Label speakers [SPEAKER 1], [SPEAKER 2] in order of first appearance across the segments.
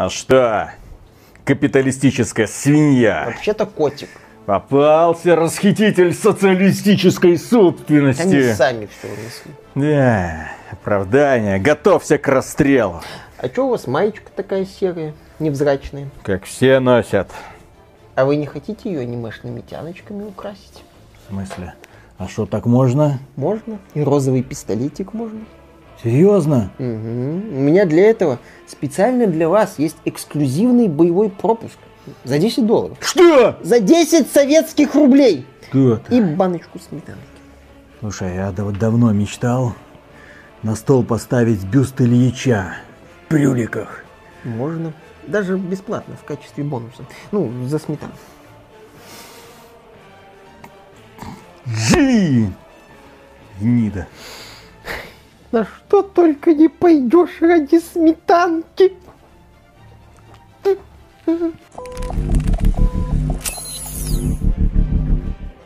[SPEAKER 1] А что? Капиталистическая свинья.
[SPEAKER 2] Вообще-то котик.
[SPEAKER 1] Попался расхититель социалистической собственности.
[SPEAKER 2] Они сами все унесли.
[SPEAKER 1] Да, оправдание. Готовься к расстрелу.
[SPEAKER 2] А что у вас маечка такая серая, невзрачная?
[SPEAKER 1] Как все носят.
[SPEAKER 2] А вы не хотите ее анимешными тяночками украсить?
[SPEAKER 1] В смысле? А что, так можно?
[SPEAKER 2] Можно. И розовый пистолетик можно.
[SPEAKER 1] Серьезно?
[SPEAKER 2] Угу. У меня для этого специально для вас есть эксклюзивный боевой пропуск. За 10 долларов.
[SPEAKER 1] Что?
[SPEAKER 2] За 10 советских рублей.
[SPEAKER 1] Что это?
[SPEAKER 2] И баночку сметанки.
[SPEAKER 1] Слушай, я вот давно мечтал на стол поставить бюст Ильича в брюликах.
[SPEAKER 2] Можно. Даже бесплатно в качестве бонуса. Ну, за сметану.
[SPEAKER 1] Живи! Гнида.
[SPEAKER 2] На что только не пойдешь ради сметанки.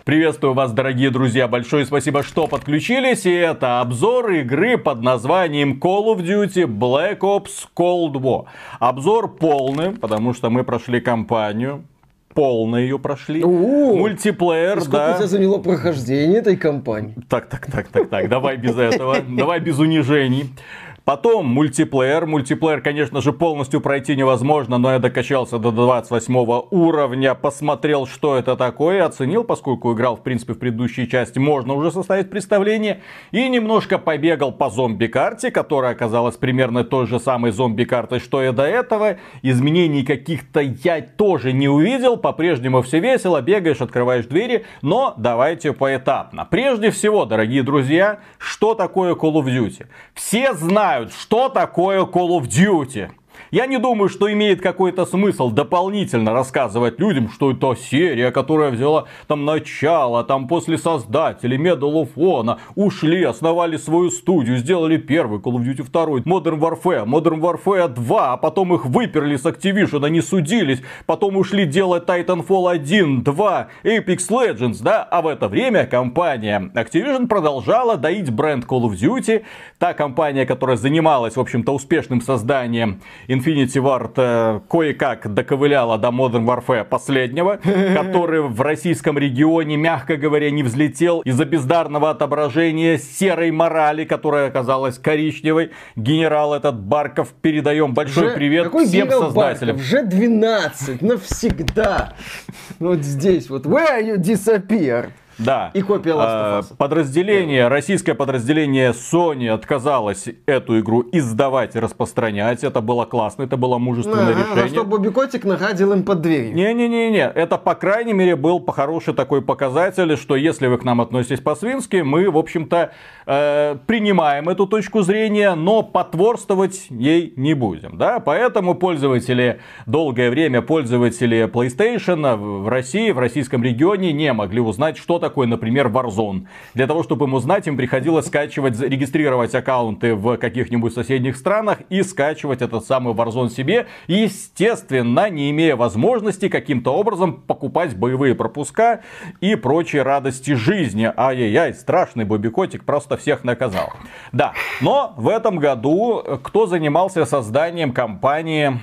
[SPEAKER 1] Приветствую вас, дорогие друзья. Большое спасибо, что подключились. И это обзор игры под названием Call of Duty Black Ops Cold War. Обзор полный, потому что мы прошли кампанию. Полно ее прошли.
[SPEAKER 2] У-у.
[SPEAKER 1] Мультиплеер,
[SPEAKER 2] Сколько
[SPEAKER 1] да.
[SPEAKER 2] у тебя заняло прохождение этой кампании?
[SPEAKER 1] Так, так, так, так, так, давай без этого, давай без унижений. Потом мультиплеер. Мультиплеер, конечно же, полностью пройти невозможно, но я докачался до 28 уровня, посмотрел, что это такое, оценил, поскольку играл, в принципе, в предыдущей части, можно уже составить представление, и немножко побегал по зомби-карте, которая оказалась примерно той же самой зомби-картой, что и до этого. Изменений каких-то я тоже не увидел, по-прежнему все весело, бегаешь, открываешь двери, но давайте поэтапно. Прежде всего, дорогие друзья, что такое Call of Duty? Все знают, что такое Call of Duty. Я не думаю, что имеет какой-то смысл дополнительно рассказывать людям, что это серия, которая взяла там начало, там после создателей Medal of Honor ушли, основали свою студию, сделали первый Call of Duty 2, Modern Warfare, Modern Warfare 2, а потом их выперли с Activision, они судились, потом ушли делать Titanfall 1, 2, Apex Legends, да, а в это время компания Activision продолжала доить бренд Call of Duty, та компания, которая занималась, в общем-то, успешным созданием Infinity Ward э, кое-как доковыляла до Modern Warfare последнего, который в российском регионе, мягко говоря, не взлетел из-за бездарного отображения серой морали, которая оказалась коричневой. Генерал этот Барков, передаем большой
[SPEAKER 2] Же-
[SPEAKER 1] привет
[SPEAKER 2] какой
[SPEAKER 1] всем создателям.
[SPEAKER 2] Барков? Же 12, навсегда. Вот здесь вот. Where you disappear?
[SPEAKER 1] Да.
[SPEAKER 2] И копия Last of Us.
[SPEAKER 1] Подразделение, российское подразделение Sony отказалось эту игру издавать и распространять. Это было классно, это было мужественное
[SPEAKER 2] Ага,
[SPEAKER 1] решение.
[SPEAKER 2] за что Бобби Котик нагадил им под дверью.
[SPEAKER 1] Не-не-не-не, это, по крайней мере, был хороший такой показатель, что если вы к нам относитесь по-свински, мы, в общем-то, э, принимаем эту точку зрения, но потворствовать ей не будем, да, поэтому пользователи, долгое время пользователи PlayStation в в России, в российском регионе не могли узнать, что такое, например, Warzone. Для того, чтобы им узнать, им приходилось скачивать, регистрировать аккаунты в каких-нибудь соседних странах и скачивать этот самый Warzone себе, естественно, не имея возможности каким-то образом покупать боевые пропуска и прочие радости жизни. Ай-яй-яй, страшный Бобби Котик просто всех наказал. Да, но в этом году кто занимался созданием компании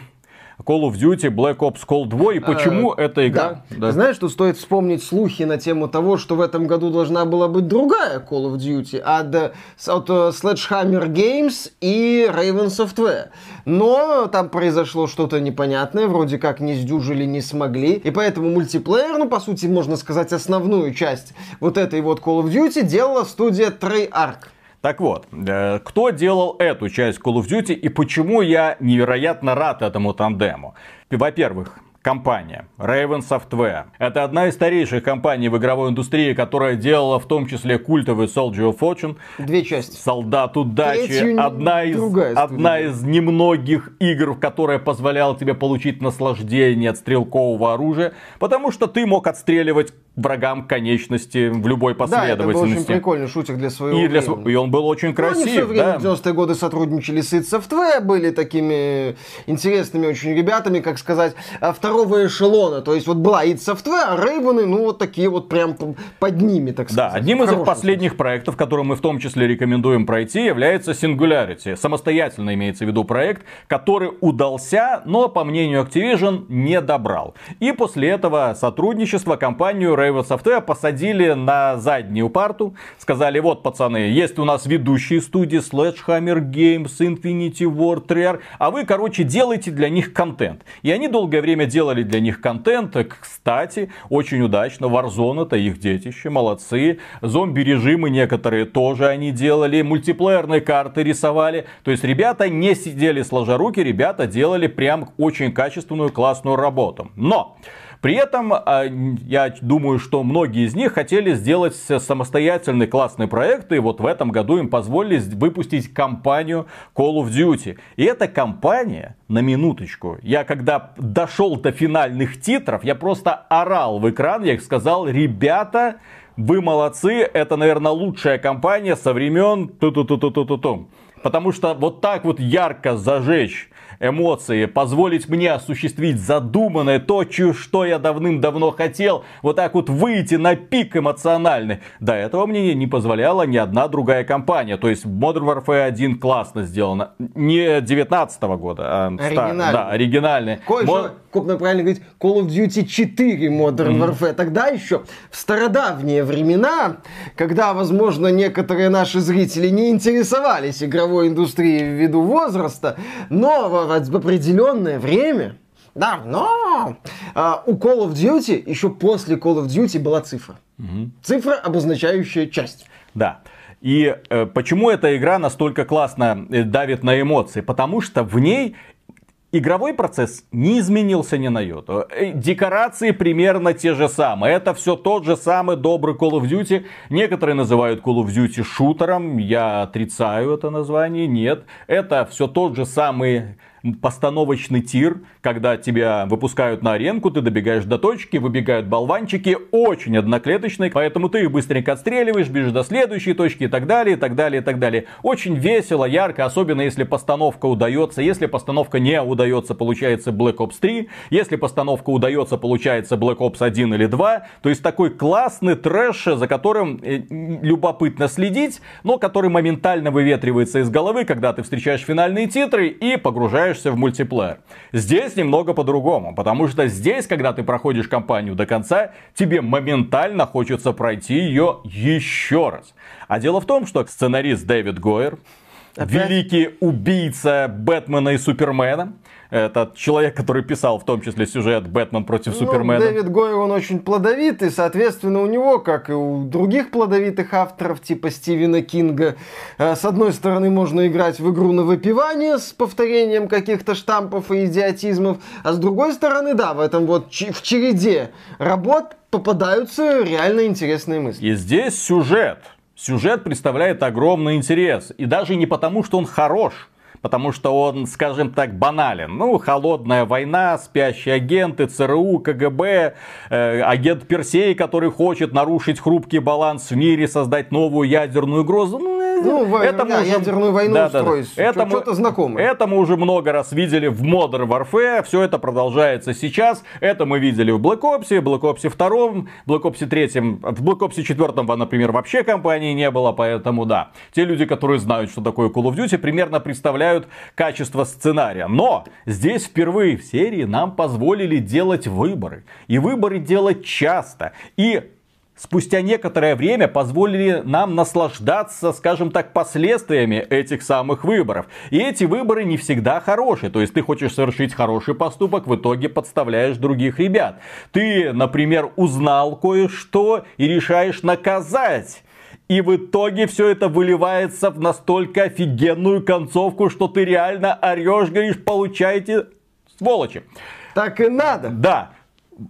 [SPEAKER 1] Call of Duty Black Ops Cold 2 и почему эта игра?
[SPEAKER 2] Да. Ты знаешь, что стоит вспомнить слухи на тему того, что в этом году должна была быть другая Call of Duty от, э, с- от э, Sledgehammer Games и Raven Software. Но там произошло что-то непонятное, вроде как не сдюжили, не смогли. И поэтому мультиплеер, ну, по сути, можно сказать, основную часть вот этой вот Call of Duty делала студия Treyarch.
[SPEAKER 1] Так вот, э, кто делал эту часть Call of Duty и почему я невероятно рад этому тандему? Во-первых, компания Raven Software. Это одна из старейших компаний в игровой индустрии, которая делала в том числе культовый Soldier of Fortune,
[SPEAKER 2] Две части.
[SPEAKER 1] Солдат удачи.
[SPEAKER 2] Третью
[SPEAKER 1] Одна из, одна из немногих игр, которая позволяла тебе получить наслаждение от стрелкового оружия, потому что ты мог отстреливать врагам конечности в любой последовательности. Да, это был
[SPEAKER 2] очень прикольный шутер для своего
[SPEAKER 1] и, для, и он был очень красив. Ну, все время
[SPEAKER 2] да. в 90-е годы сотрудничали с Software, были такими интересными очень ребятами, как сказать, а, второго эшелона. То есть вот была id Software, а Рейвены, ну вот такие вот прям под ними, так сказать.
[SPEAKER 1] Да, одним из их последних проектов, который мы в том числе рекомендуем пройти, является Singularity. Самостоятельно имеется в виду проект, который удался, но, по мнению Activision, не добрал. И после этого сотрудничества компанию Raven Software посадили на заднюю парту. Сказали, вот, пацаны, есть у нас ведущие студии Sledgehammer Games, Infinity Ward, Rare, а вы, короче, делайте для них контент. И они долгое время делали для них контент. Кстати, очень удачно. Warzone это их детище, молодцы. Зомби-режимы некоторые тоже они делали. Мультиплеерные карты рисовали. То есть ребята не сидели сложа руки, ребята делали прям очень качественную, классную работу. Но при этом, а, я думаю, что многие из них хотели сделать самостоятельный классный проект, и вот в этом году им позволили выпустить кампанию Call of Duty. И эта кампания, на минуточку, я когда дошел до финальных титров, я просто орал в экран, я сказал, ребята, вы молодцы, это, наверное, лучшая кампания со времен ту-ту-ту-ту-ту-ту. Потому что вот так вот ярко зажечь эмоции, позволить мне осуществить задуманное, то, что я давным-давно хотел, вот так вот выйти на пик эмоциональный. До этого мне не позволяла ни одна другая компания. То есть Modern Warfare 1 классно сделано. Не 19 года, а оригинальный. Да, оригинальный.
[SPEAKER 2] Кое Мо... как правильно говорить, Call of Duty 4 Modern mm-hmm. Warfare. Тогда еще в стародавние времена, когда, возможно, некоторые наши зрители не интересовались игровой индустрией ввиду возраста, но в определенное время, давно, а, у Call of Duty, еще после Call of Duty была цифра. Угу. Цифра, обозначающая часть.
[SPEAKER 1] Да. И э, почему эта игра настолько классно э, давит на эмоции? Потому что в ней Игровой процесс не изменился ни на йоту. Э, декорации примерно те же самые. Это все тот же самый добрый Call of Duty. Некоторые называют Call of Duty шутером. Я отрицаю это название. Нет. Это все тот же самый постановочный тир, когда тебя выпускают на аренку, ты добегаешь до точки, выбегают болванчики, очень одноклеточные, поэтому ты их быстренько отстреливаешь, бежишь до следующей точки и так далее, и так далее, и так далее. Очень весело, ярко, особенно если постановка удается. Если постановка не удается, получается Black Ops 3. Если постановка удается, получается Black Ops 1 или 2. То есть такой классный трэш, за которым э, любопытно следить, но который моментально выветривается из головы, когда ты встречаешь финальные титры и погружаешь погружаешься в мультиплеер. Здесь немного по-другому, потому что здесь, когда ты проходишь кампанию до конца, тебе моментально хочется пройти ее еще раз. А дело в том, что сценарист Дэвид Гойер, Опять? великий убийца Бэтмена и Супермена, это человек, который писал в том числе сюжет «Бэтмен против ну, Супермена».
[SPEAKER 2] Дэвид Гойер, он очень плодовитый, соответственно, у него, как и у других плодовитых авторов, типа Стивена Кинга, э, с одной стороны, можно играть в игру на выпивание с повторением каких-то штампов и идиотизмов, а с другой стороны, да, в этом вот в череде работ попадаются реально интересные мысли.
[SPEAKER 1] И здесь сюжет. Сюжет представляет огромный интерес. И даже не потому, что он хорош, потому что он, скажем так, банален. Ну, холодная война, спящие агенты, ЦРУ, КГБ, э, агент Персей, который хочет нарушить хрупкий баланс в мире, создать новую ядерную угрозу. Ну,
[SPEAKER 2] ну, это мы уже... ядерную войну да, устроить. Да, да. Это Что-то знакомое.
[SPEAKER 1] Это мы уже много раз видели в Modern Warfare. Все это продолжается сейчас. Это мы видели в Black Ops, Black Ops 2, Black Ops 3. В Black Ops 4, например, вообще компании не было, поэтому да. Те люди, которые знают, что такое Call of Duty, примерно представляют качество сценария. Но здесь впервые в серии нам позволили делать выборы. И выборы делать часто. И спустя некоторое время позволили нам наслаждаться, скажем так, последствиями этих самых выборов. И эти выборы не всегда хорошие. То есть ты хочешь совершить хороший поступок, в итоге подставляешь других ребят. Ты, например, узнал кое-что и решаешь наказать. И в итоге все это выливается в настолько офигенную концовку, что ты реально орешь, говоришь, получайте сволочи.
[SPEAKER 2] Так и надо.
[SPEAKER 1] Да.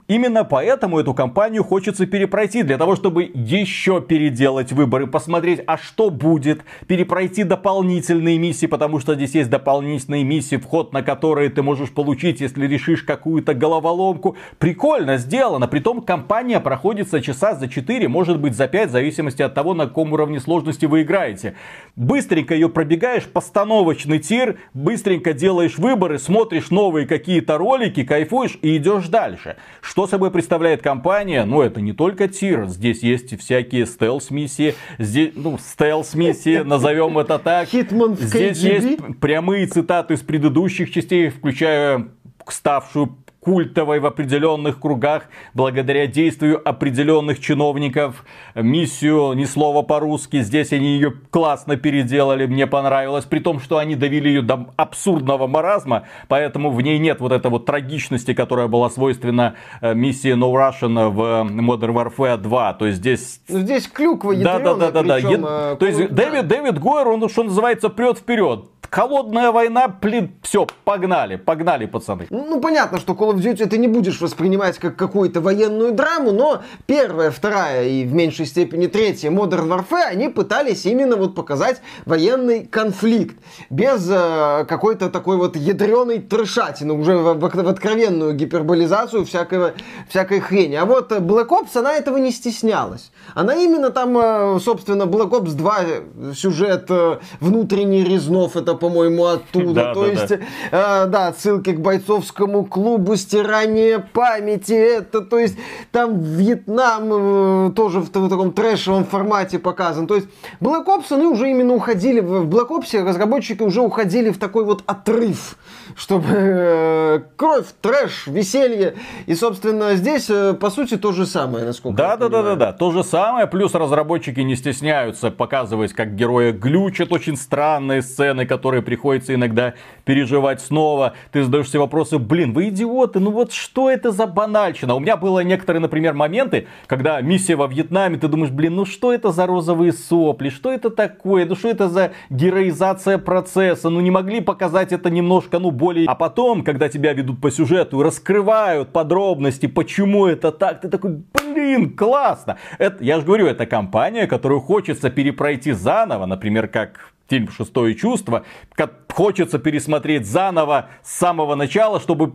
[SPEAKER 1] Именно поэтому эту кампанию хочется перепройти, для того, чтобы еще переделать выборы, посмотреть, а что будет, перепройти дополнительные миссии, потому что здесь есть дополнительные миссии, вход на которые ты можешь получить, если решишь какую-то головоломку. Прикольно сделано, притом кампания проходится часа за 4, может быть за 5, в зависимости от того, на каком уровне сложности вы играете. Быстренько ее пробегаешь, постановочный тир, быстренько делаешь выборы, смотришь новые какие-то ролики, кайфуешь и идешь дальше. Что собой представляет компания? Ну, это не только тир. Здесь есть всякие стелс-миссии. Здесь, ну, стелс-миссии, назовем это так. Здесь есть прямые цитаты из предыдущих частей, включая ставшую культовой в определенных кругах, благодаря действию определенных чиновников. Миссию «Ни слова по-русски». Здесь они ее классно переделали, мне понравилось. При том, что они довели ее до абсурдного маразма, поэтому в ней нет вот этой вот трагичности, которая была свойственна э, миссии No Russian в Modern Warfare 2. То есть здесь...
[SPEAKER 2] Ну, здесь клюква
[SPEAKER 1] да, да, да, да, да.
[SPEAKER 2] Причем, э,
[SPEAKER 1] То есть Дэвид, Дэвид Гойер, он, что называется, прет вперед холодная война, блин, все, погнали, погнали, пацаны.
[SPEAKER 2] Ну, понятно, что Call of Duty ты не будешь воспринимать как какую-то военную драму, но первая, вторая и в меньшей степени третья Modern Warfare, они пытались именно вот показать военный конфликт. Без э, какой-то такой вот ядреной трешатины, уже в, в, в откровенную гиперболизацию всякого, всякой хрени. А вот Black Ops, она этого не стеснялась. Она именно там, э, собственно, Black Ops 2 э, сюжет э, внутренний Резнов, это по-моему, оттуда.
[SPEAKER 1] Да,
[SPEAKER 2] То
[SPEAKER 1] да,
[SPEAKER 2] есть,
[SPEAKER 1] да.
[SPEAKER 2] э, да, ссылки к бойцовскому клубу, стирание памяти, это, то есть, там Вьетнам э, тоже в, в таком трэшевом формате показан. То есть, Black Ops, они уже именно уходили, в Black Ops разработчики уже уходили в такой вот отрыв, чтобы э, кровь, трэш, веселье. И, собственно, здесь, э, по сути, то же самое, насколько
[SPEAKER 1] Да,
[SPEAKER 2] я
[SPEAKER 1] да, да, да,
[SPEAKER 2] понимаю.
[SPEAKER 1] да. То же самое. Плюс разработчики не стесняются показывать, как герои глючат очень странные сцены, которые приходится иногда переживать снова. Ты задаешь себе вопросы, блин, вы идиоты, ну вот что это за банальщина? У меня было некоторые, например, моменты, когда миссия во Вьетнаме, ты думаешь, блин, ну что это за розовые сопли, что это такое, ну что это за героизация процесса, ну не могли показать это немножко, ну более... А потом, когда тебя ведут по сюжету раскрывают подробности, почему это так, ты такой, блин, классно. Это, я же говорю, это компания, которую хочется перепройти заново, например, как фильм «Шестое чувство», как хочется пересмотреть заново с самого начала, чтобы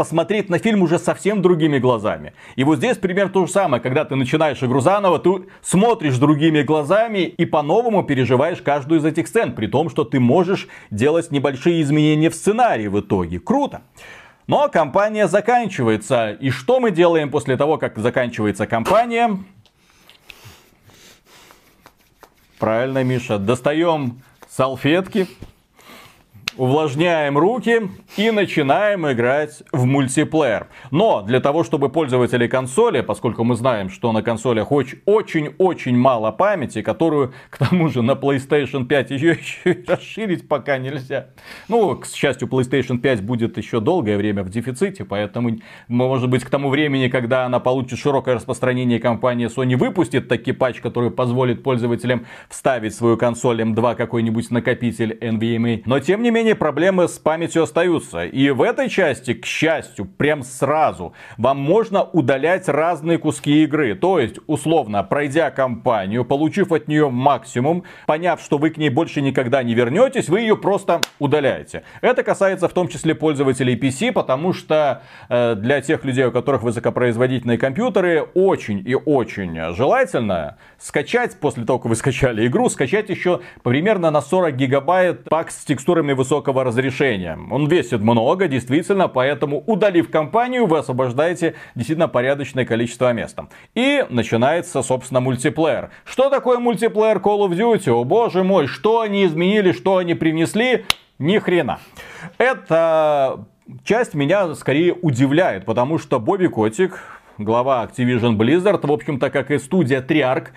[SPEAKER 1] посмотреть на фильм уже совсем другими глазами. И вот здесь примерно то же самое, когда ты начинаешь игру заново, ты смотришь другими глазами и по-новому переживаешь каждую из этих сцен, при том, что ты можешь делать небольшие изменения в сценарии в итоге. Круто. Но кампания заканчивается. И что мы делаем после того, как заканчивается кампания? Правильно, Миша. Достаем салфетки, увлажняем руки и начинаем играть в мультиплеер. Но для того, чтобы пользователи консоли, поскольку мы знаем, что на консолях оч- очень-очень мало памяти, которую, к тому же, на PlayStation 5 ее еще расширить пока нельзя. Ну, к счастью, PlayStation 5 будет еще долгое время в дефиците, поэтому, может быть, к тому времени, когда она получит широкое распространение, компания Sony выпустит таки патч, который позволит пользователям вставить в свою консоль M2 какой-нибудь накопитель NVMe. Но, тем не менее, проблемы с памятью остаются. И в этой части, к счастью, прям сразу вам можно удалять разные куски игры. То есть, условно, пройдя кампанию, получив от нее максимум, поняв, что вы к ней больше никогда не вернетесь, вы ее просто удаляете. Это касается в том числе пользователей PC, потому что э, для тех людей, у которых высокопроизводительные компьютеры, очень и очень желательно скачать, после того, как вы скачали игру, скачать еще примерно на 40 гигабайт пак с текстурами высокого разрешения. Он весит много, действительно, поэтому удалив компанию, вы освобождаете действительно порядочное количество места. И начинается, собственно, мультиплеер. Что такое мультиплеер Call of Duty? О боже мой, что они изменили, что они привнесли? Ни хрена. Это часть меня скорее удивляет, потому что Бобби Котик, глава Activision Blizzard, в общем-то, как и студия Triarch,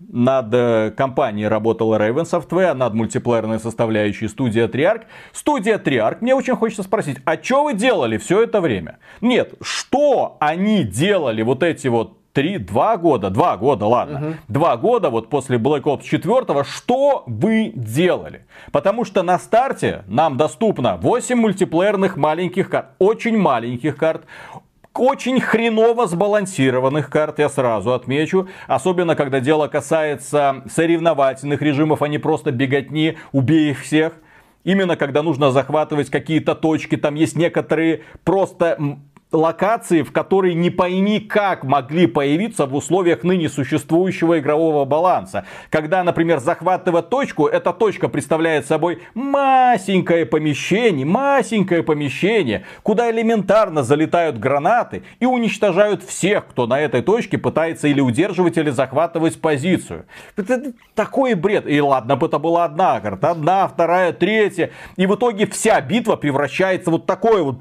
[SPEAKER 1] над э, компанией работала Raven Software, над мультиплеерной составляющей студия Triarch. Студия Triarch, мне очень хочется спросить, а что вы делали все это время? Нет, что они делали вот эти вот три, два года, два года, ладно, два года вот после Black Ops 4, что вы делали? Потому что на старте нам доступно 8 мультиплеерных маленьких карт, очень маленьких карт, очень хреново сбалансированных карт, я сразу отмечу. Особенно, когда дело касается соревновательных режимов, а не просто беготни, убей их всех. Именно когда нужно захватывать какие-то точки, там есть некоторые просто локации, в которые не пойми как могли появиться в условиях ныне существующего игрового баланса. Когда, например, захватывая точку, эта точка представляет собой масенькое помещение, масенькое помещение, куда элементарно залетают гранаты и уничтожают всех, кто на этой точке пытается или удерживать, или захватывать позицию. Это такой бред. И ладно это была одна карта, одна, вторая, третья. И в итоге вся битва превращается вот такое вот,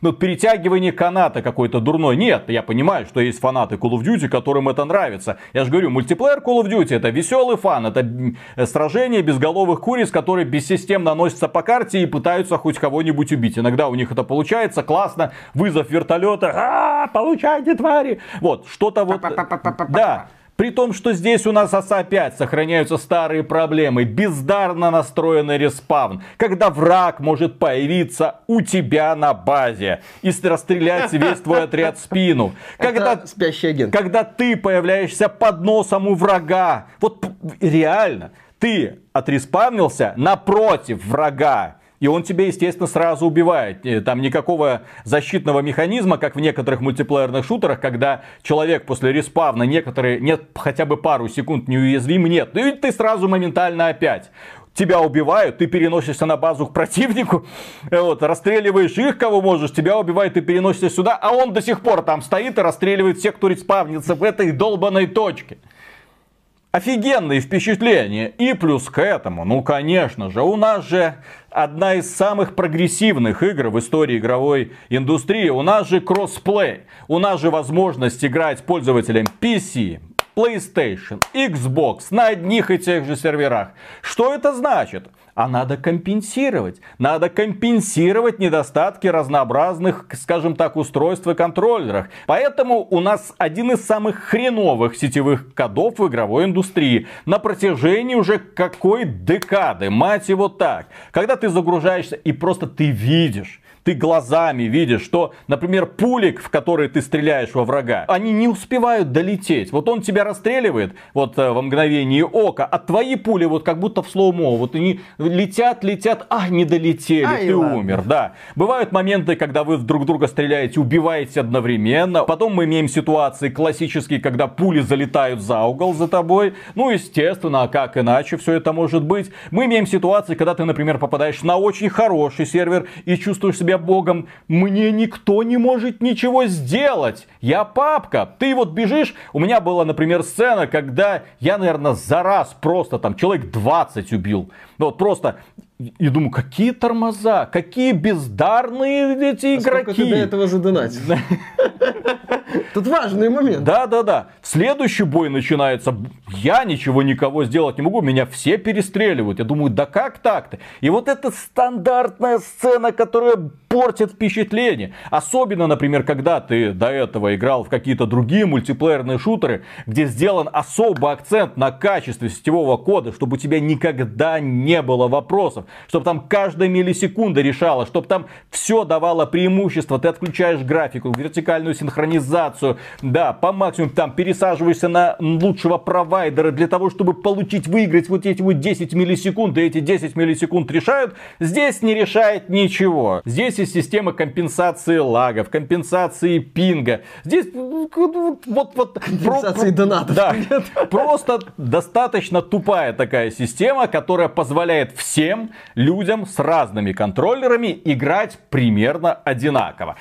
[SPEAKER 1] вот перетягивание растягивание каната какой-то дурной. Нет, я понимаю, что есть фанаты Call of Duty, которым это нравится. Я же говорю, мультиплеер Call of Duty это веселый фан, это сражение безголовых куриц, которые бессистемно носятся по карте и пытаются хоть кого-нибудь убить. Иногда у них это получается, классно, вызов вертолета, а, получайте твари. Вот, что-то вот, да. При том, что здесь у нас ОСА 5 сохраняются старые проблемы, бездарно настроенный респавн, когда враг может появиться у тебя на базе и расстрелять весь твой отряд в спину. Когда,
[SPEAKER 2] Это спящий агент.
[SPEAKER 1] Когда ты появляешься под носом у врага. Вот реально, ты отреспавнился напротив врага и он тебя, естественно, сразу убивает. Там никакого защитного механизма, как в некоторых мультиплеерных шутерах, когда человек после респавна некоторые, нет, хотя бы пару секунд неуязвим, нет. И ты сразу моментально опять тебя убивают, ты переносишься на базу к противнику, вот, расстреливаешь их, кого можешь, тебя убивают, ты переносишься сюда, а он до сих пор там стоит и расстреливает всех, кто респавнится в этой долбанной точке. Офигенные впечатления. И плюс к этому, ну конечно же, у нас же одна из самых прогрессивных игр в истории игровой индустрии. У нас же кроссплей. У нас же возможность играть пользователям PC, PlayStation, Xbox на одних и тех же серверах. Что это значит? А надо компенсировать. Надо компенсировать недостатки разнообразных, скажем так, устройств и контроллерах. Поэтому у нас один из самых хреновых сетевых кодов в игровой индустрии на протяжении уже какой декады, мать его так. Когда ты загружаешься и просто ты видишь, ты глазами видишь, что, например, пулик, в который ты стреляешь во врага, они не успевают долететь. Вот он тебя расстреливает вот э, во мгновение ока, а твои пули вот как будто в слоумо. Вот они летят, летят, а, не долетели, Ай, ты ладно. умер. Да. Бывают моменты, когда вы друг друга стреляете, убиваете одновременно. Потом мы имеем ситуации классические, когда пули залетают за угол за тобой. Ну, естественно, а как иначе все это может быть. Мы имеем ситуации, когда ты, например, попадаешь на очень хороший сервер и чувствуешь себя себя богом, мне никто не может ничего сделать. Я папка. Ты вот бежишь. У меня была, например, сцена, когда я, наверное, за раз просто там человек 20 убил. Вот просто и думаю, какие тормоза, какие бездарные эти а игроки. Сколько ты
[SPEAKER 2] до этого задонатил? Тут важный момент.
[SPEAKER 1] Да, да, да. Следующий бой начинается. Я ничего никого сделать не могу. Меня все перестреливают. Я думаю, да как так-то? И вот эта стандартная сцена, которая портит впечатление. Особенно, например, когда ты до этого играл в какие-то другие мультиплеерные шутеры, где сделан особый акцент на качестве сетевого кода, чтобы у тебя никогда не было вопросов. Чтобы там каждая миллисекунда решала, чтобы там все давало преимущество. Ты отключаешь графику, вертикальную синхронизацию, да, по максимуму там пересаживаешься на лучшего провайдера для того, чтобы получить, выиграть вот эти вот 10 миллисекунд, и эти 10 миллисекунд решают, здесь не решает ничего. Здесь есть система компенсации лагов, компенсации пинга. Здесь вот, вот,
[SPEAKER 2] компенсации про, донатов.
[SPEAKER 1] Да, просто достаточно тупая такая система, которая позволяет всем людям с разными контроллерами играть примерно одинаково.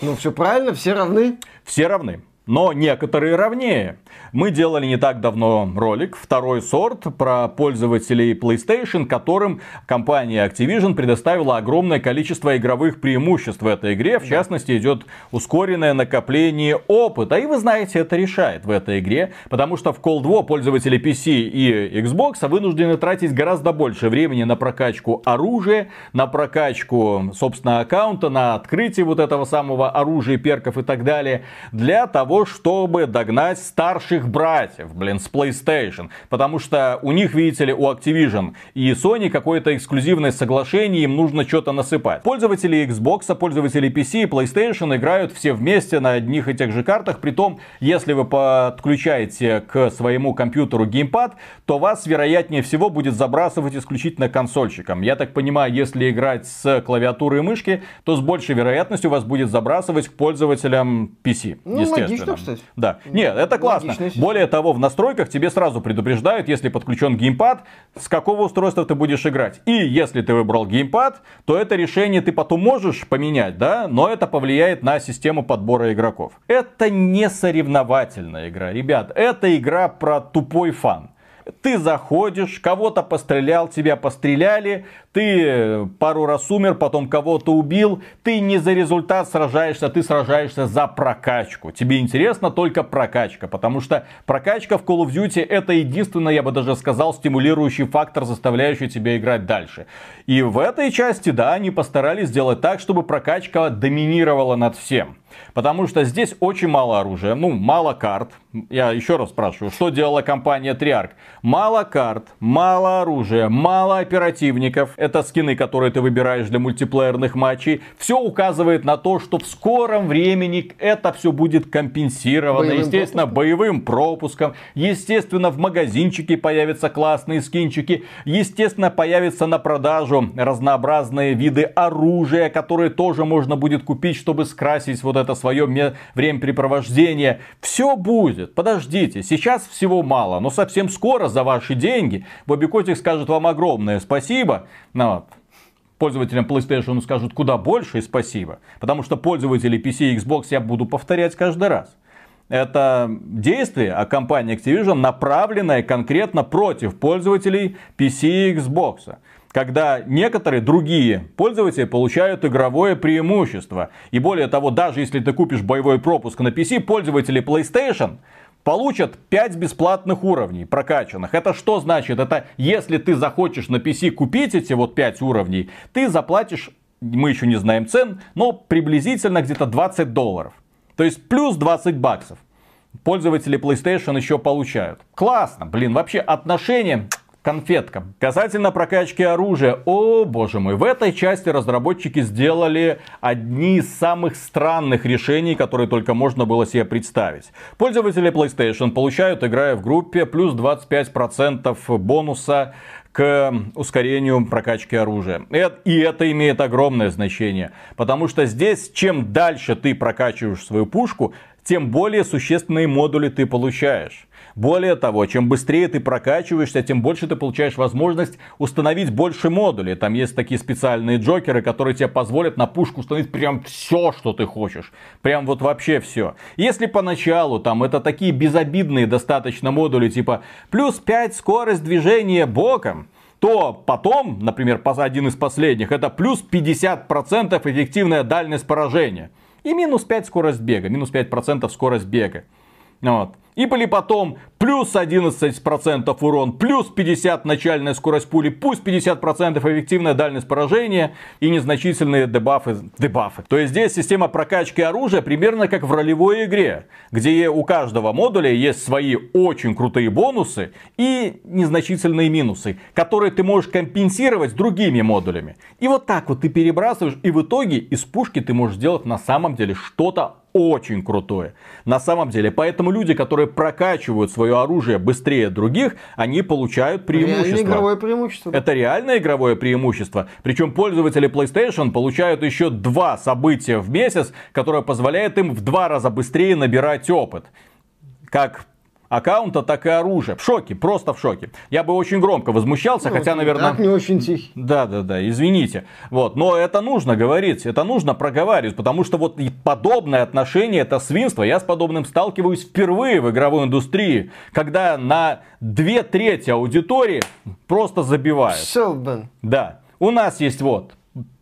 [SPEAKER 2] Ну, все правильно, все равны.
[SPEAKER 1] Все равны но некоторые равнее. Мы делали не так давно ролик, второй сорт, про пользователей PlayStation, которым компания Activision предоставила огромное количество игровых преимуществ в этой игре. В частности, идет ускоренное накопление опыта. И вы знаете, это решает в этой игре, потому что в Cold War пользователи PC и Xbox вынуждены тратить гораздо больше времени на прокачку оружия, на прокачку, собственно, аккаунта, на открытие вот этого самого оружия, перков и так далее, для того, чтобы догнать старших братьев, блин, с PlayStation. Потому что у них, видите ли, у Activision и Sony какое-то эксклюзивное соглашение, им нужно что-то насыпать. Пользователи Xbox, пользователи PC и PlayStation играют все вместе на одних и тех же картах. Притом, если вы подключаете к своему компьютеру геймпад, то вас, вероятнее всего, будет забрасывать исключительно консольщиком. Я так понимаю, если играть с клавиатуры и мышки, то с большей вероятностью вас будет забрасывать к пользователям PC. Ну, естественно. Логично, кстати. Да. Нет, это классно. Логично, Более того, в настройках тебе сразу предупреждают, если подключен геймпад, с какого устройства ты будешь играть. И если ты выбрал геймпад, то это решение ты потом можешь поменять, да, но это повлияет на систему подбора игроков. Это не соревновательная игра, ребят. Это игра про тупой фан. Ты заходишь, кого-то пострелял, тебя постреляли, ты пару раз умер, потом кого-то убил. Ты не за результат сражаешься, ты сражаешься за прокачку. Тебе интересна только прокачка, потому что прокачка в Call of Duty это единственный, я бы даже сказал, стимулирующий фактор, заставляющий тебя играть дальше. И в этой части, да, они постарались сделать так, чтобы прокачка доминировала над всем. Потому что здесь очень мало оружия, ну, мало карт. Я еще раз спрашиваю, что делала компания Triarch? Мало карт, мало оружия, мало оперативников. Это скины, которые ты выбираешь для мультиплеерных матчей. Все указывает на то, что в скором времени это все будет компенсировано. Боевым естественно, пропуском. боевым пропуском. Естественно, в магазинчике появятся классные скинчики. Естественно, появятся на продажу разнообразные виды оружия, которые тоже можно будет купить, чтобы скрасить вот это свое времяпрепровождение. Все будет. Подождите, сейчас всего мало, но совсем скоро за ваши деньги Бобби Котик скажет вам огромное спасибо. Ну, пользователям PlayStation скажут куда больше спасибо. Потому что пользователи PC и Xbox я буду повторять каждый раз. Это действие, а компания Activision направленное конкретно против пользователей PC и Xbox когда некоторые другие пользователи получают игровое преимущество. И более того, даже если ты купишь боевой пропуск на PC, пользователи PlayStation получат 5 бесплатных уровней прокачанных. Это что значит? Это если ты захочешь на PC купить эти вот 5 уровней, ты заплатишь, мы еще не знаем цен, но приблизительно где-то 20 долларов. То есть плюс 20 баксов. Пользователи PlayStation еще получают. Классно, блин, вообще отношения конфетка. Касательно прокачки оружия, о боже мой, в этой части разработчики сделали одни из самых странных решений, которые только можно было себе представить. Пользователи PlayStation получают, играя в группе, плюс 25% бонуса к ускорению прокачки оружия. И это имеет огромное значение, потому что здесь, чем дальше ты прокачиваешь свою пушку, тем более существенные модули ты получаешь. Более того, чем быстрее ты прокачиваешься, тем больше ты получаешь возможность установить больше модулей. Там есть такие специальные джокеры, которые тебе позволят на пушку установить прям все, что ты хочешь. Прям вот вообще все. Если поначалу там это такие безобидные достаточно модули, типа плюс 5 скорость движения боком, то потом, например, один из последних, это плюс 50% эффективная дальность поражения. И минус 5 скорость бега, минус 5% скорость бега. Вот. И были потом плюс 11% урон, плюс 50 начальная скорость пули, пусть 50% эффективная дальность поражения и незначительные дебафы. дебафы. То есть здесь система прокачки оружия примерно как в ролевой игре, где у каждого модуля есть свои очень крутые бонусы и незначительные минусы, которые ты можешь компенсировать другими модулями. И вот так вот ты перебрасываешь, и в итоге из пушки ты можешь сделать на самом деле что-то очень крутое. На самом деле. Поэтому люди, которые прокачивают свое оружие быстрее других, они получают преимущество. Реальное
[SPEAKER 2] игровое преимущество.
[SPEAKER 1] Это реальное игровое преимущество. Причем пользователи PlayStation получают еще два события в месяц, которое позволяет им в два раза быстрее набирать опыт. Как аккаунта, так и оружия. В шоке, просто в шоке. Я бы очень громко возмущался, ну, хотя, наверное...
[SPEAKER 2] Так не очень тихий.
[SPEAKER 1] Да, да, да, извините. Вот, но это нужно говорить, это нужно проговаривать, потому что вот подобное отношение, это свинство. Я с подобным сталкиваюсь впервые в игровой индустрии, когда на две трети аудитории просто забивают.
[SPEAKER 2] Шелбен.
[SPEAKER 1] Да. У нас есть вот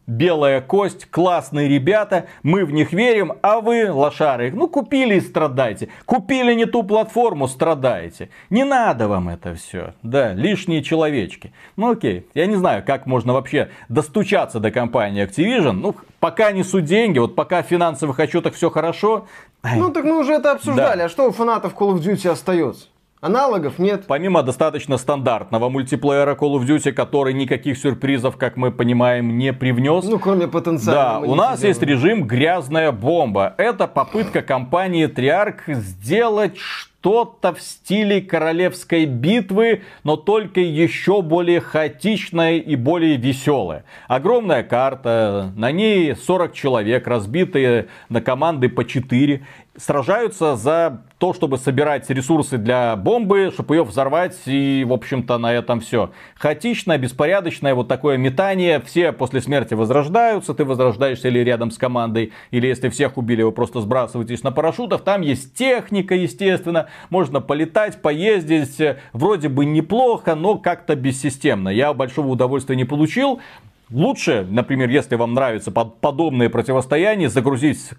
[SPEAKER 1] белая кость, классные ребята, мы в них верим, а вы, лошары, ну купили и страдайте. Купили не ту платформу, страдаете. Не надо вам это все. Да, лишние человечки. Ну окей, я не знаю, как можно вообще достучаться до компании Activision. Ну, пока несут деньги, вот пока в финансовых отчетах все хорошо.
[SPEAKER 2] Ну так мы уже это обсуждали.
[SPEAKER 1] Да.
[SPEAKER 2] А что у фанатов Call of Duty остается? Аналогов нет.
[SPEAKER 1] Помимо достаточно стандартного мультиплеера Call of Duty, который никаких сюрпризов, как мы понимаем, не привнес.
[SPEAKER 2] Ну, кроме
[SPEAKER 1] Да,
[SPEAKER 2] потенциала.
[SPEAKER 1] у нас есть режим «Грязная бомба». Это попытка компании Triarch сделать что-то в стиле королевской битвы, но только еще более хаотичное и более веселое. Огромная карта, на ней 40 человек, разбитые на команды по 4 сражаются за то, чтобы собирать ресурсы для бомбы, чтобы ее взорвать, и, в общем-то, на этом все. Хаотичное, беспорядочное вот такое метание. Все после смерти возрождаются, ты возрождаешься или рядом с командой, или если всех убили, вы просто сбрасываетесь на парашютах. Там есть техника, естественно, можно полетать, поездить. Вроде бы неплохо, но как-то бессистемно. Я большого удовольствия не получил. Лучше, например, если вам нравятся подобные противостояния, загрузить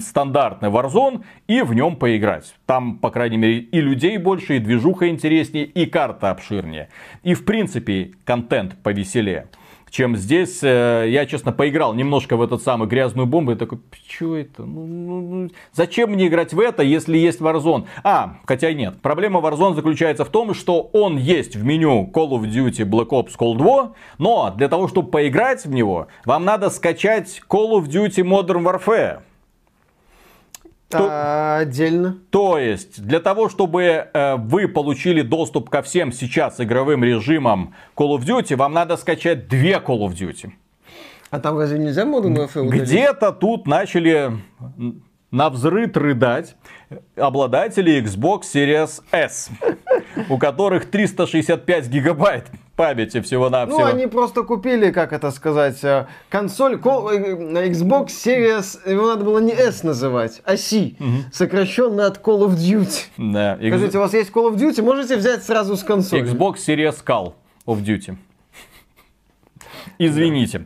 [SPEAKER 1] стандартный Warzone и в нем поиграть. Там, по крайней мере, и людей больше, и движуха интереснее, и карта обширнее. И, в принципе, контент повеселее чем здесь. Э, я, честно, поиграл немножко в этот самый грязную бомбу. И такой, что это? Ну, ну, ну, зачем мне играть в это, если есть Warzone? А, хотя нет. Проблема Warzone заключается в том, что он есть в меню Call of Duty Black Ops Cold 2, но для того, чтобы поиграть в него, вам надо скачать Call of Duty Modern Warfare.
[SPEAKER 2] То... А, отдельно.
[SPEAKER 1] То есть, для того, чтобы э, вы получили доступ ко всем сейчас игровым режимам Call of Duty, вам надо скачать две Call of Duty.
[SPEAKER 2] А там разве нельзя Modern Warfare удалить?
[SPEAKER 1] Где-то тут начали на взрыв рыдать обладатели Xbox Series S, у которых 365 гигабайт памяти всего-навсего.
[SPEAKER 2] Ну, они просто купили, как это сказать, э, консоль э, Xbox Series, его надо было не S называть, а C, угу. сокращенно от Call of Duty.
[SPEAKER 1] Да.
[SPEAKER 2] Скажите, у вас есть Call of Duty, можете взять сразу с консоли.
[SPEAKER 1] Xbox Series Call of Duty. Извините. Да.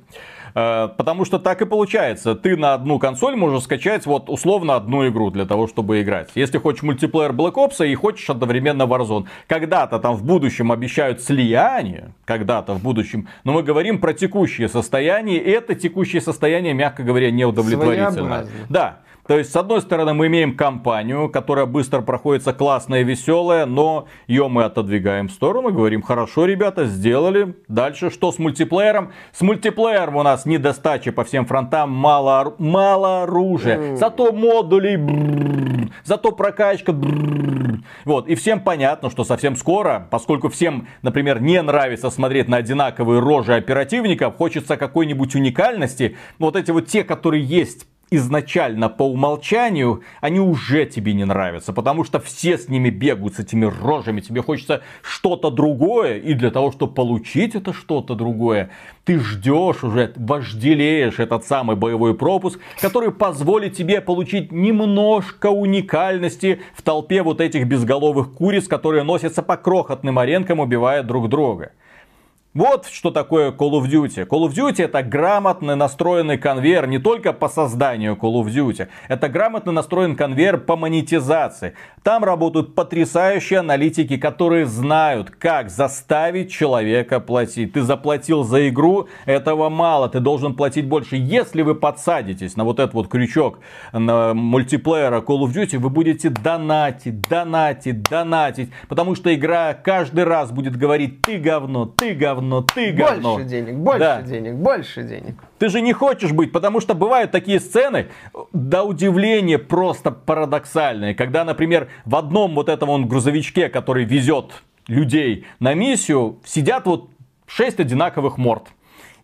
[SPEAKER 1] Э, потому что так и получается. Ты на одну консоль можешь скачать вот условно одну игру для того, чтобы играть. Если хочешь мультиплеер Black Ops и хочешь одновременно Warzone. Когда-то там в будущем обещают слияние. Когда-то в будущем. Но мы говорим про текущее состояние. И это текущее состояние, мягко говоря, неудовлетворительно. Да. То есть, с одной стороны, мы имеем компанию, которая быстро проходится классная и веселая, но ее мы отодвигаем в сторону, говорим, хорошо, ребята, сделали. Дальше что с мультиплеером? С мультиплеером у нас недостача по всем фронтам, мало, мало оружия. Зато модулей, бррр, зато прокачка. Бррр. Вот, и всем понятно, что совсем скоро, поскольку всем, например, не нравится смотреть на одинаковые рожи оперативников, хочется какой-нибудь уникальности. Вот эти вот те, которые есть изначально по умолчанию, они уже тебе не нравятся, потому что все с ними бегают, с этими рожами, тебе хочется что-то другое, и для того, чтобы получить это что-то другое, ты ждешь уже, вожделеешь этот самый боевой пропуск, который позволит тебе получить немножко уникальности в толпе вот этих безголовых куриц, которые носятся по крохотным аренкам, убивая друг друга. Вот что такое Call of Duty. Call of Duty это грамотно настроенный конвейер не только по созданию Call of Duty. Это грамотно настроен конвейер по монетизации. Там работают потрясающие аналитики, которые знают, как заставить человека платить. Ты заплатил за игру, этого мало, ты должен платить больше. Если вы подсадитесь на вот этот вот крючок на мультиплеера Call of Duty, вы будете донатить, донатить, донатить. Потому что игра каждый раз будет говорить, ты говно, ты говно говно, ты говно.
[SPEAKER 2] Больше денег, больше да. денег, больше денег.
[SPEAKER 1] Ты же не хочешь быть, потому что бывают такие сцены, до удивления просто парадоксальные. Когда, например, в одном вот этом он грузовичке, который везет людей на миссию, сидят вот шесть одинаковых морд.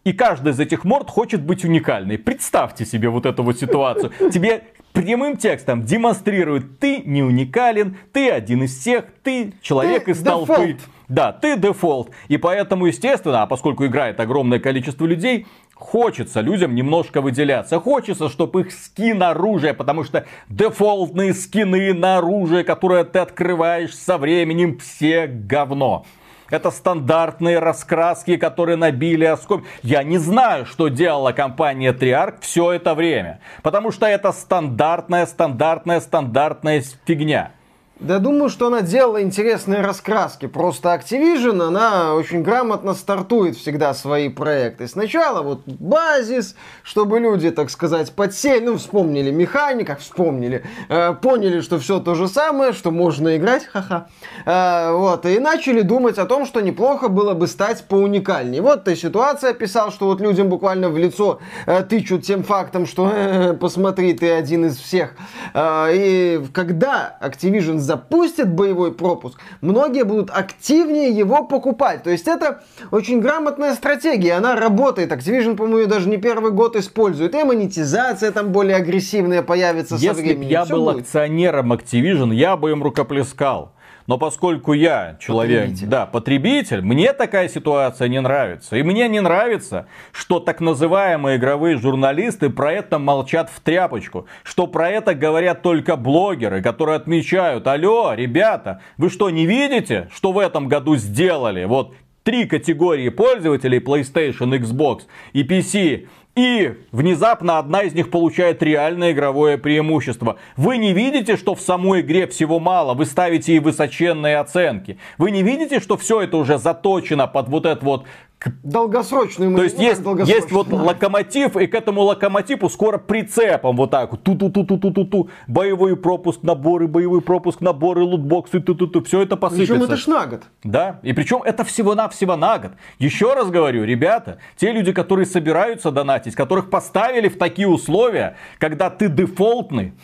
[SPEAKER 1] И каждый из этих морд хочет быть уникальной. Представьте себе вот эту вот ситуацию. Тебе прямым текстом демонстрируют, ты не уникален, ты один из всех, ты человек ты из толпы. Дефолт. Да, ты дефолт. И поэтому, естественно, а поскольку играет огромное количество людей, Хочется людям немножко выделяться. Хочется, чтобы их скин оружия, потому что дефолтные скины на оружие, которое ты открываешь со временем, все говно. Это стандартные раскраски, которые набили оском. Я не знаю, что делала компания Triarch все это время. Потому что это стандартная, стандартная, стандартная фигня.
[SPEAKER 2] Да думаю, что она делала интересные раскраски. Просто Activision, она очень грамотно стартует всегда свои проекты. Сначала вот базис, чтобы люди, так сказать, подсели, ну, вспомнили механиках, вспомнили, э, поняли, что все то же самое, что можно играть, ха-ха. Э, вот, и начали думать о том, что неплохо было бы стать поуникальнее. Вот ты ситуация описал, что вот людям буквально в лицо э, тычут тем фактом, что э, посмотри, ты один из всех. Э, и когда Activision запустит боевой пропуск, многие будут активнее его покупать. То есть это очень грамотная стратегия, она работает. Activision, по-моему, ее даже не первый год использует. И монетизация там более агрессивная появится
[SPEAKER 1] Если
[SPEAKER 2] со временем.
[SPEAKER 1] Если я
[SPEAKER 2] Всё
[SPEAKER 1] был
[SPEAKER 2] будет.
[SPEAKER 1] акционером Activision, я бы им рукоплескал. Но поскольку я человек,
[SPEAKER 2] Потребитель.
[SPEAKER 1] да, потребитель, мне такая ситуация не нравится. И мне не нравится, что так называемые игровые журналисты про это молчат в тряпочку. Что про это говорят только блогеры, которые отмечают, алло, ребята, вы что, не видите, что в этом году сделали? Вот три категории пользователей PlayStation, Xbox и PC. И внезапно одна из них получает реальное игровое преимущество. Вы не видите, что в самой игре всего мало, вы ставите ей высоченные оценки. Вы не видите, что все это уже заточено под вот это вот
[SPEAKER 2] Долгосрочную
[SPEAKER 1] то есть есть, есть вот локомотив, и к этому локомотиву скоро прицепом вот так вот. Ту-ту-ту-ту-ту-ту. Боевой пропуск, наборы, боевой пропуск, наборы, лутбоксы, ту-ту-ту. Все это посыпется.
[SPEAKER 2] Причем это ж на год.
[SPEAKER 1] Да, и причем это всего-навсего на год. Еще раз говорю, ребята, те люди, которые собираются донатить, которых поставили в такие условия, когда ты дефолтный,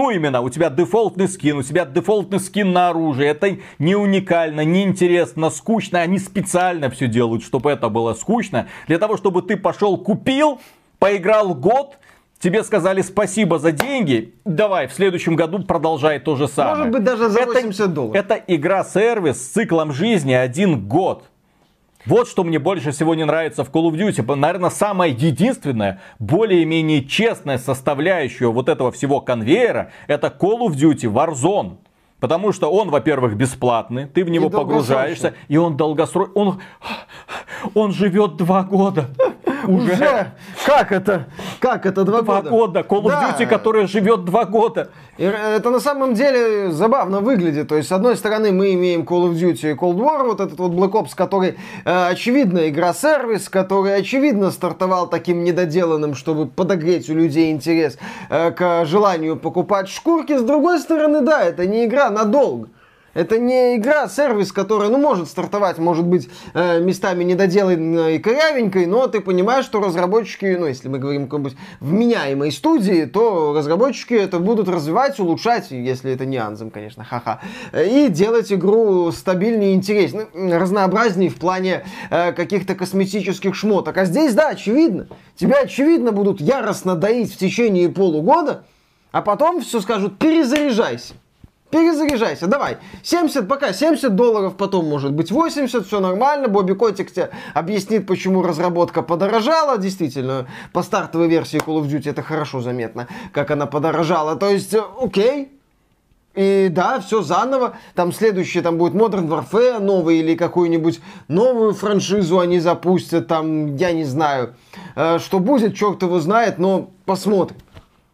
[SPEAKER 1] ну, именно, у тебя дефолтный скин, у тебя дефолтный скин на оружие. Это не уникально, не интересно, скучно. Они специально все делают, чтобы это было скучно. Для того, чтобы ты пошел, купил, поиграл год, Тебе сказали спасибо за деньги, давай в следующем году продолжай то же самое.
[SPEAKER 2] Может быть, даже за
[SPEAKER 1] Это-
[SPEAKER 2] 80 долларов.
[SPEAKER 1] Это игра-сервис с циклом жизни один год. Вот что мне больше всего не нравится в Call of Duty. Наверное, самая единственная, более-менее честная составляющая вот этого всего конвейера, это Call of Duty Warzone. Потому что он, во-первых, бесплатный, ты в него
[SPEAKER 2] И
[SPEAKER 1] погружаешься, и он долгосрочный. Он, он живет два года.
[SPEAKER 2] Уже? Как это? Как это два,
[SPEAKER 1] Два года. Call of
[SPEAKER 2] Да.
[SPEAKER 1] Duty, который живет два года.
[SPEAKER 2] И это на самом деле забавно выглядит. То есть, с одной стороны, мы имеем Call of Duty и Cold War, вот этот вот Black Ops, который, э, очевидно, игра-сервис, который, очевидно, стартовал таким недоделанным, чтобы подогреть у людей интерес э, к желанию покупать шкурки. С другой стороны, да, это не игра надолго. Это не игра, сервис, который, ну, может стартовать, может быть, э, местами недоделанной и корявенькой, но ты понимаешь, что разработчики, ну, если мы говорим о какой-нибудь вменяемой студии, то разработчики это будут развивать, улучшать, если это не Анзем, конечно, ха-ха, и делать игру стабильнее и интереснее, ну, разнообразнее в плане э, каких-то косметических шмоток. А здесь, да, очевидно, тебя, очевидно, будут яростно доить в течение полугода, а потом все скажут, перезаряжайся. Перезаряжайся, давай. 70, пока 70 долларов, потом может быть 80, все нормально. Бобби Котик тебе объяснит, почему разработка подорожала. Действительно, по стартовой версии Call of Duty это хорошо заметно, как она подорожала. То есть, окей, и да, все заново. Там следующее, там будет Modern Warfare новый или какую-нибудь новую франшизу они запустят. Там, я не знаю, э, что будет, черт его знает, но посмотрим.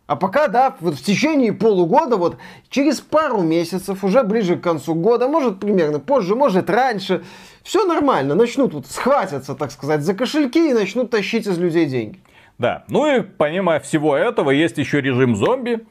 [SPEAKER 2] А пока, да, вот в течение полугода, вот через пару месяцев, уже ближе к концу года, может примерно позже, может раньше, все нормально, начнут вот схватятся, так сказать, за кошельки и начнут тащить из людей деньги.
[SPEAKER 1] Да, ну и помимо всего этого есть еще режим зомби.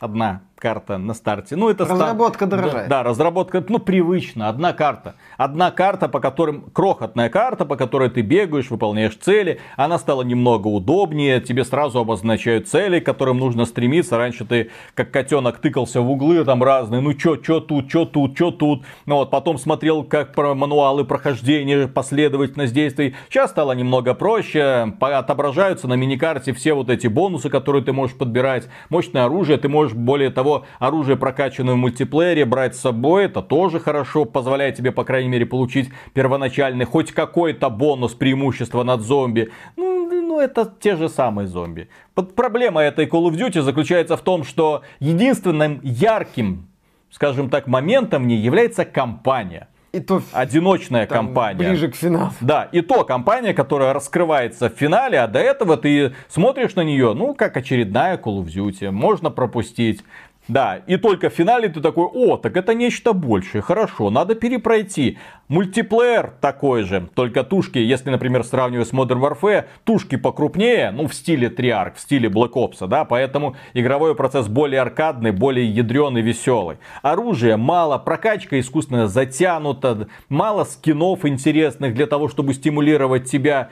[SPEAKER 1] Одна карта на старте. Ну, это
[SPEAKER 2] Разработка дорожает.
[SPEAKER 1] Да, да, разработка, ну, привычно. Одна карта. Одна карта, по которым, крохотная карта, по которой ты бегаешь, выполняешь цели. Она стала немного удобнее. Тебе сразу обозначают цели, к которым нужно стремиться. Раньше ты, как котенок, тыкался в углы там разные. Ну, чё, чё тут, чё тут, чё тут. Ну, вот, потом смотрел, как про мануалы прохождения, последовательность действий. Сейчас стало немного проще. Отображаются на миникарте все вот эти бонусы, которые ты можешь подбирать. Мощное оружие. Ты можешь, более того, оружие, прокачанное в мультиплеере, брать с собой. Это тоже хорошо. Позволяет тебе, по крайней мере, получить первоначальный хоть какой-то бонус преимущества над зомби. Ну, ну, это те же самые зомби. Под- Проблема этой Call of Duty заключается в том, что единственным ярким, скажем так, моментом в ней является компания.
[SPEAKER 2] И то
[SPEAKER 1] Одиночная
[SPEAKER 2] там,
[SPEAKER 1] компания.
[SPEAKER 2] ближе к финалу.
[SPEAKER 1] Да, и то компания, которая раскрывается в финале, а до этого ты смотришь на нее, ну, как очередная Call of Duty. Можно пропустить. Да, и только в финале ты такой, о, так это нечто большее, хорошо, надо перепройти. Мультиплеер такой же, только тушки, если, например, сравнивать с Modern Warfare, тушки покрупнее, ну, в стиле Triarch, в стиле Black Ops, да, поэтому игровой процесс более аркадный, более ядреный, веселый. Оружия мало, прокачка искусственно затянута, мало скинов интересных для того, чтобы стимулировать тебя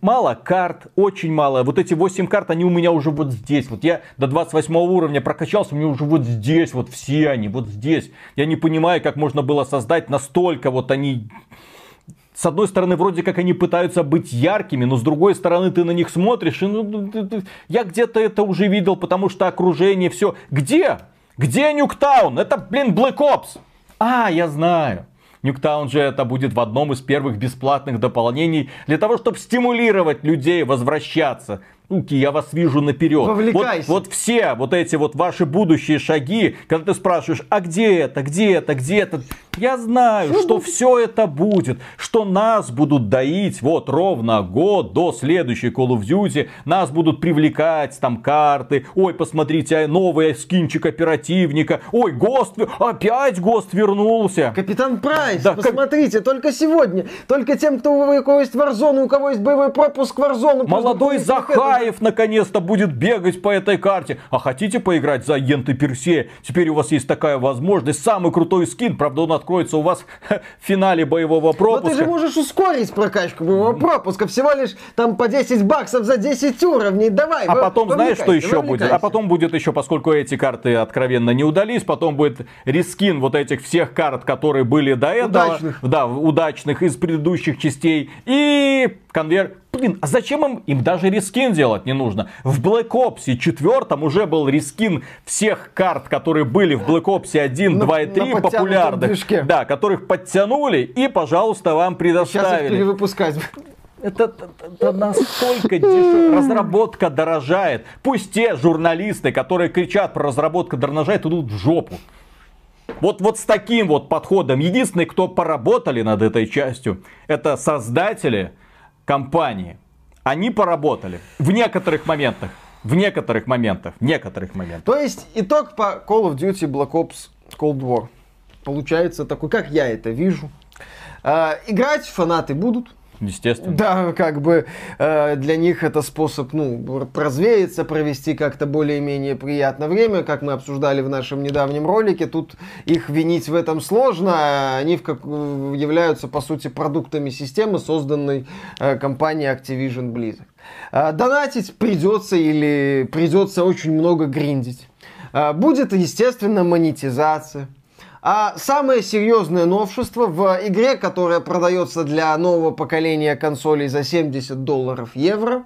[SPEAKER 1] мало карт, очень мало. Вот эти 8 карт, они у меня уже вот здесь. Вот я до 28 уровня прокачался, у меня уже вот здесь, вот все они, вот здесь. Я не понимаю, как можно было создать настолько вот они... С одной стороны, вроде как они пытаются быть яркими, но с другой стороны, ты на них смотришь, и ну, я где-то это уже видел, потому что окружение, все. Где? Где Нюктаун? Это, блин, Black Ops. А, я знаю. Нюктаун же это будет в одном из первых бесплатных дополнений для того, чтобы стимулировать людей возвращаться Уки, я вас вижу наперед.
[SPEAKER 2] Вовлекайся.
[SPEAKER 1] Вот, вот все вот эти вот ваши будущие шаги, когда ты спрашиваешь, а где это, где это, где это, я знаю, что все это будет, что нас будут доить вот ровно год до следующей Call of Duty, нас будут привлекать там карты, ой, посмотрите, новый скинчик оперативника, ой, ГОСТ, опять ГОСТ вернулся.
[SPEAKER 2] Капитан Прайс, да, посмотрите, как... только сегодня, только тем, кто у кого есть Warzone, у кого есть боевой пропуск Warzone.
[SPEAKER 1] Молодой Захаев наконец-то будет бегать по этой карте. А хотите поиграть за агенты Персея? Теперь у вас есть такая возможность, самый крутой скин, правда он откроется у вас в финале боевого пропуска.
[SPEAKER 2] Но ты же можешь ускорить прокачку боевого пропуска. Всего лишь там по 10 баксов за 10 уровней. Давай,
[SPEAKER 1] А потом знаешь, что еще будет? А потом будет еще, поскольку эти карты откровенно не удались, потом будет рескин вот этих всех карт, которые были до этого. Удачных. Да, удачных из предыдущих частей. И конверт Блин, а зачем им? Им даже рескин делать не нужно. В Black Ops 4 уже был рескин всех карт, которые были в Black Ops 1, на, 2 и 3 популярных. Движке. Да, которых подтянули и, пожалуйста, вам предоставили. Сейчас их
[SPEAKER 2] перевыпускать.
[SPEAKER 1] Это, это, это настолько дешево. Разработка дорожает. Пусть те журналисты, которые кричат про разработку дорожает, идут в жопу. Вот, вот с таким вот подходом. Единственный, кто поработали над этой частью, это создатели компании, они поработали в некоторых моментах. В некоторых моментах. Некоторых моментах.
[SPEAKER 2] То есть итог по Call of Duty Black Ops Cold War. Получается такой, как я это вижу. Э, играть фанаты будут.
[SPEAKER 1] Естественно.
[SPEAKER 2] Да, как бы э, для них это способ, ну, развеяться, провести как-то более-менее приятное время, как мы обсуждали в нашем недавнем ролике. Тут их винить в этом сложно. Они в как, являются, по сути, продуктами системы, созданной э, компанией Activision Blizzard. Э, донатить придется или придется очень много гриндить. Э, будет, естественно, монетизация. А самое серьезное новшество в игре, которая продается для нового поколения консолей за 70 долларов евро,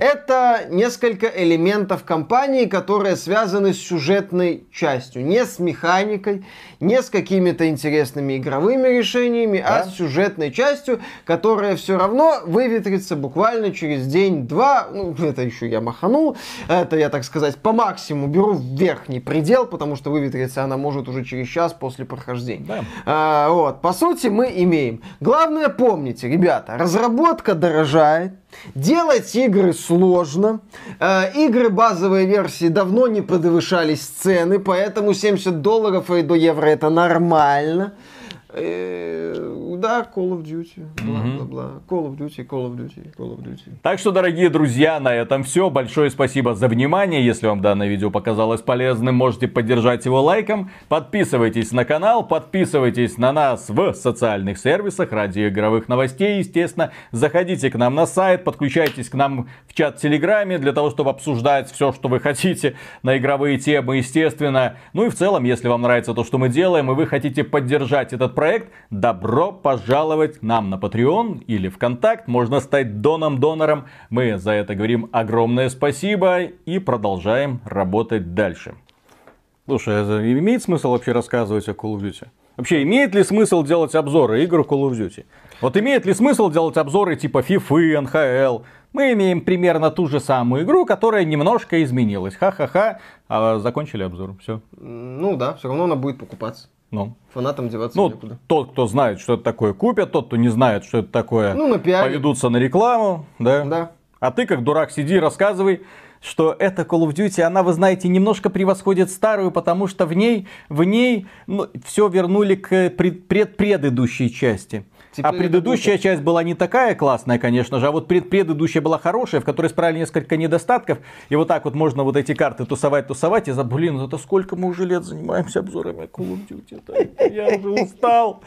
[SPEAKER 2] это несколько элементов кампании, которые связаны с сюжетной частью. Не с механикой, не с какими-то интересными игровыми решениями, а да? а с сюжетной частью, которая все равно выветрится буквально через день-два. Ну, это еще я маханул. Это я, так сказать, по максимуму беру верхний предел, потому что выветриться она может уже через час после прохождения. Да. А, вот. По сути, мы имеем. Главное помните, ребята, разработка дорожает, Делать игры сложно. Э, игры базовой версии давно не подвышались цены, поэтому 70 долларов и до евро это нормально. Э, да, Call of Duty, бла-бла-бла. Call of Duty, Call of Duty, Call of Duty.
[SPEAKER 1] Так что, дорогие друзья, на этом все. Большое спасибо за внимание. Если вам данное видео показалось полезным, можете поддержать его лайком. Подписывайтесь на канал, подписывайтесь на нас в социальных сервисах ради игровых новостей, естественно. Заходите к нам на сайт, подключайтесь к нам в чат в Телеграме для того, чтобы обсуждать все, что вы хотите на игровые темы, естественно. Ну и в целом, если вам нравится то, что мы делаем, и вы хотите поддержать этот проект, добро пожаловать нам на Patreon или ВКонтакт. Можно стать доном-донором. Мы за это говорим огромное спасибо и продолжаем работать дальше. Слушай, а имеет смысл вообще рассказывать о Call of Duty? Вообще, имеет ли смысл делать обзоры игр Call of Duty? Вот имеет ли смысл делать обзоры типа FIFA, NHL? Мы имеем примерно ту же самую игру, которая немножко изменилась. Ха-ха-ха, а закончили обзор. Все.
[SPEAKER 2] Ну да, все равно она будет покупаться.
[SPEAKER 1] Ну.
[SPEAKER 2] Фанатам деваться
[SPEAKER 1] ну, некуда. Тот, кто знает, что это такое, купят. Тот, кто не знает, что это такое,
[SPEAKER 2] ну, на
[SPEAKER 1] поведутся на рекламу. Да?
[SPEAKER 2] Да.
[SPEAKER 1] А ты, как дурак, сиди и рассказывай, что эта Call of Duty, она, вы знаете, немножко превосходит старую, потому что в ней, в ней ну, все вернули к пред, пред предыдущей части. Теперь а предыдущая будет... часть была не такая классная, конечно же, а вот пред предыдущая была хорошая, в которой исправили несколько недостатков. И вот так вот можно вот эти карты тусовать, тусовать. И за, блин, это сколько мы уже лет занимаемся обзорами Call of Duty. Я уже устал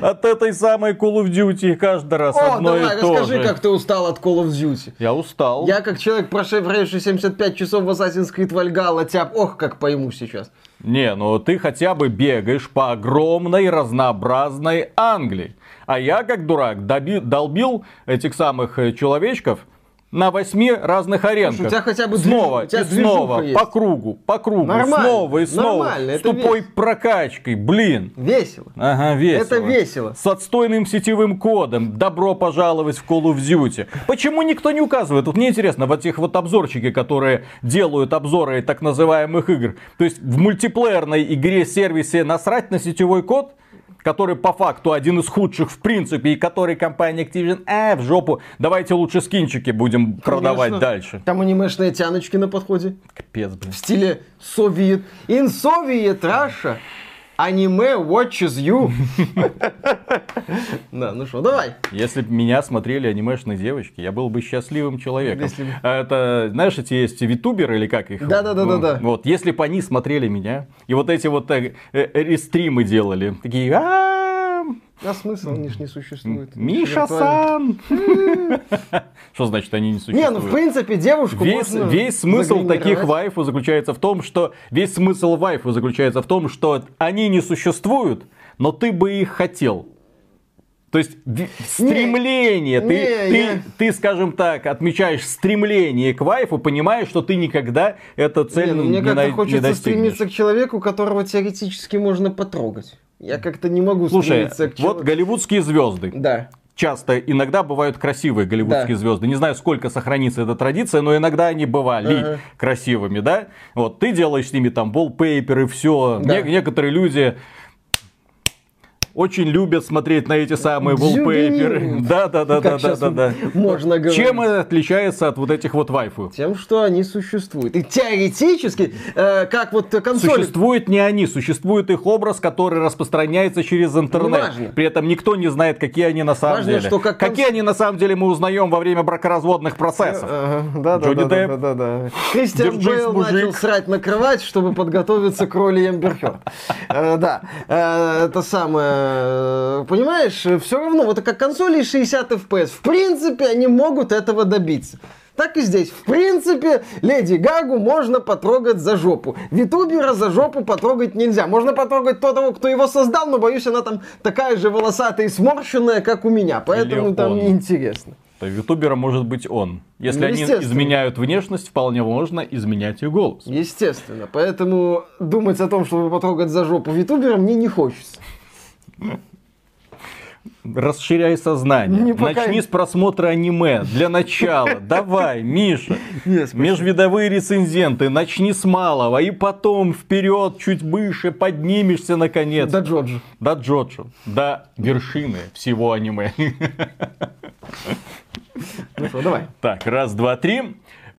[SPEAKER 1] от этой самой Call of Duty каждый раз О, одно давай, и то
[SPEAKER 2] расскажи, же. как ты устал от Call of Duty.
[SPEAKER 1] Я устал.
[SPEAKER 2] Я как человек, прошедший 75 часов в Assassin's Creed Valhalla, тебя, ох, как пойму сейчас.
[SPEAKER 1] Не, ну ты хотя бы бегаешь по огромной разнообразной Англии. А я, как дурак, доби, долбил этих самых э, человечков на восьми разных аренках. Слушай, у
[SPEAKER 2] тебя хотя бы
[SPEAKER 1] снова
[SPEAKER 2] движ...
[SPEAKER 1] и снова
[SPEAKER 2] есть.
[SPEAKER 1] по кругу, по кругу, Нормально. снова и снова Нормально. с тупой весело. прокачкой, блин.
[SPEAKER 2] Весело.
[SPEAKER 1] Ага, весело.
[SPEAKER 2] Это весело.
[SPEAKER 1] С отстойным сетевым кодом. Добро пожаловать в Call of Duty. Почему никто не указывает? Вот мне интересно, вот этих вот обзорчики, которые делают обзоры так называемых игр. То есть в мультиплеерной игре сервисе насрать на сетевой код? Который по факту один из худших в принципе, и который компания Activision, э, в жопу, давайте лучше скинчики будем Конечно. продавать дальше.
[SPEAKER 2] Там анимешные тяночки на подходе.
[SPEAKER 1] Капец, блин.
[SPEAKER 2] В стиле Совет. In Soviet Russia. Аниме watches you. Да, ну что, давай.
[SPEAKER 1] Если бы меня смотрели анимешные девочки, я был бы счастливым человеком. А это, знаешь, эти есть витуберы или как их?
[SPEAKER 2] Да, да, да, да, да.
[SPEAKER 1] Вот, если бы они смотрели меня, и вот эти вот э, э, рестримы делали, такие,
[SPEAKER 2] а смысл? Они же не существуют.
[SPEAKER 1] Миша-сан! Что значит они не существуют?
[SPEAKER 2] Не, ну в принципе девушку
[SPEAKER 1] весь,
[SPEAKER 2] можно
[SPEAKER 1] Весь смысл таких вайфу заключается в том, что... Весь смысл вайфу заключается в том, что они не существуют, но ты бы их хотел. То есть стремление, не, ты, не, ты, я... ты, скажем так, отмечаешь стремление к вайфу, понимаешь, что ты никогда эту цель не, ну,
[SPEAKER 2] мне
[SPEAKER 1] не,
[SPEAKER 2] как-то хочется стремиться к человеку, которого теоретически можно потрогать. Я как-то не могу
[SPEAKER 1] Слушай, стремиться к вот голливудские звезды.
[SPEAKER 2] Да.
[SPEAKER 1] Часто, иногда бывают красивые голливудские да. звезды. Не знаю, сколько сохранится эта традиция, но иногда они бывали ага. красивыми, да? Вот ты делаешь с ними там волпейперы, все. Да. Не- некоторые люди очень любят смотреть на эти самые wallpaper. Да, да, да, да, да, да, да.
[SPEAKER 2] Можно говорить.
[SPEAKER 1] Чем это отличается от вот этих вот вайфу?
[SPEAKER 2] Тем, что они существуют. И теоретически, э, как вот консоль...
[SPEAKER 1] Существуют не они, существует их образ, который распространяется через интернет. Важно. При этом никто не знает, какие они на самом Важно, деле. Что как какие они на самом деле мы узнаем во время бракоразводных процессов.
[SPEAKER 2] Да, да, да, да, да, да. Кристиан Бейл начал срать на кровать, чтобы подготовиться к роли Эмбер э, Да, э, это самое Э, понимаешь, все равно, вот как консоли 60 FPS, в принципе, они могут этого добиться. Так и здесь. В принципе, Леди Гагу можно потрогать за жопу. Витубера за жопу потрогать нельзя. Можно потрогать того, кто его создал, но боюсь, она там такая же волосатая и сморщенная, как у меня. Поэтому там неинтересно.
[SPEAKER 1] То ютубера может быть он. Если ну, они изменяют внешность, вполне можно изменять и голос.
[SPEAKER 2] Естественно. Поэтому думать о том, чтобы потрогать за жопу ютубера, мне не хочется.
[SPEAKER 1] Расширяй сознание. Не пока... Начни с просмотра аниме. Для начала. Давай, Миша. Нет, Межвидовые рецензенты. Начни с малого. И потом вперед, чуть выше, поднимешься наконец.
[SPEAKER 2] До Джоджо.
[SPEAKER 1] До Джоджо. До вершины всего аниме.
[SPEAKER 2] Ну что, давай.
[SPEAKER 1] Так, раз, два, три.